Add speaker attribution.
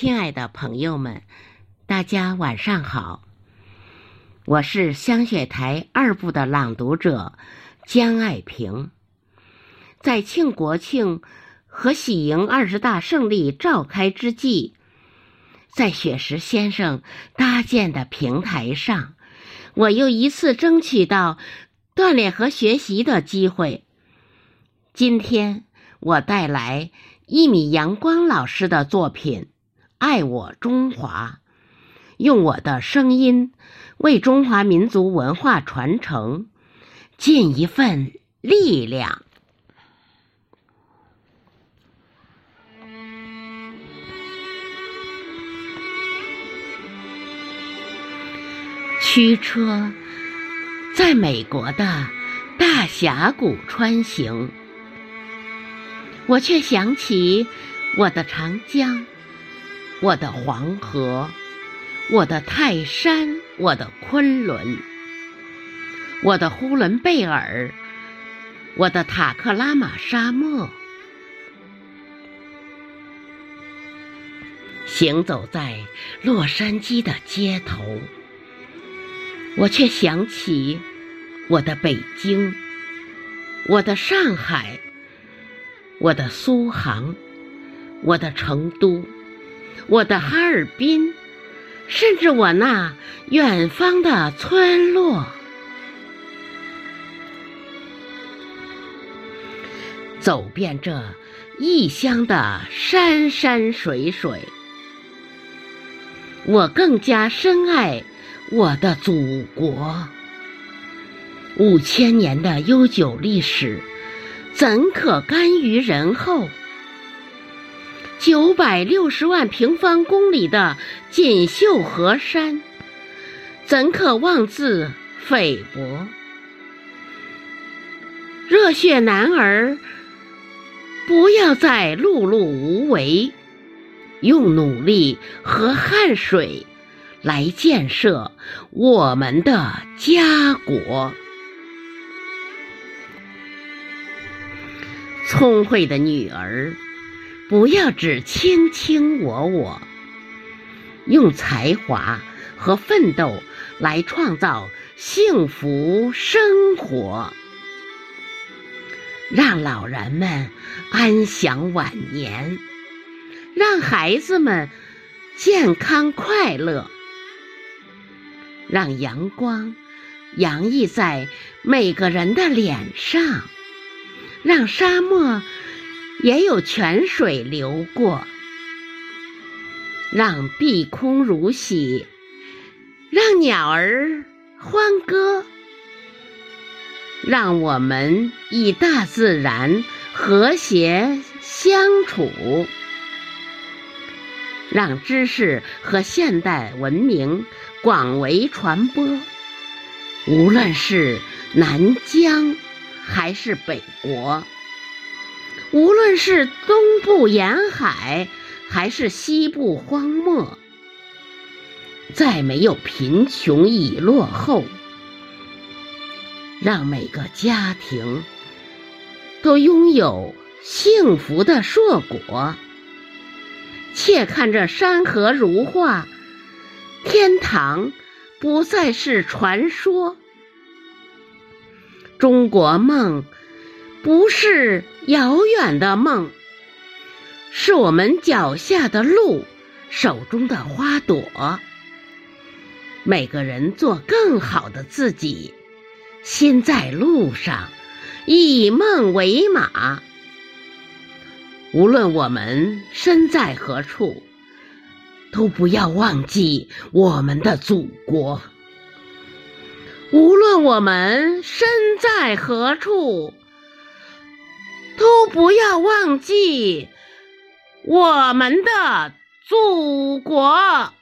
Speaker 1: 亲爱的朋友们，大家晚上好。我是香雪台二部的朗读者江爱萍。在庆国庆和喜迎二十大胜利召开之际，在雪石先生搭建的平台上，我又一次争取到锻炼和学习的机会。今天我带来一米阳光老师的作品《爱我中华》，用我的声音为中华民族文化传承尽一份力量。驱车在美国的大峡谷穿行。我却想起我的长江，我的黄河，我的泰山，我的昆仑，我的呼伦贝尔，我的塔克拉玛沙漠。行走在洛杉矶的街头，我却想起我的北京，我的上海。我的苏杭，我的成都，我的哈尔滨，甚至我那远方的村落，走遍这异乡的山山水水，我更加深爱我的祖国。五千年的悠久历史。怎可甘于人后？九百六十万平方公里的锦绣河山，怎可妄自菲薄？热血男儿，不要再碌碌无为，用努力和汗水来建设我们的家国。聪慧的女儿，不要只卿卿我我，用才华和奋斗来创造幸福生活，让老人们安享晚年，让孩子们健康快乐，让阳光洋溢在每个人的脸上。让沙漠也有泉水流过，让碧空如洗，让鸟儿欢歌，让我们与大自然和谐相处，让知识和现代文明广为传播。无论是南疆。还是北国，无论是东部沿海，还是西部荒漠，再没有贫穷与落后，让每个家庭都拥有幸福的硕果。且看这山河如画，天堂不再是传说。中国梦不是遥远的梦，是我们脚下的路，手中的花朵。每个人做更好的自己，心在路上，以梦为马。无论我们身在何处，都不要忘记我们的祖国。无论我们身在何处，不要忘记我们的祖国。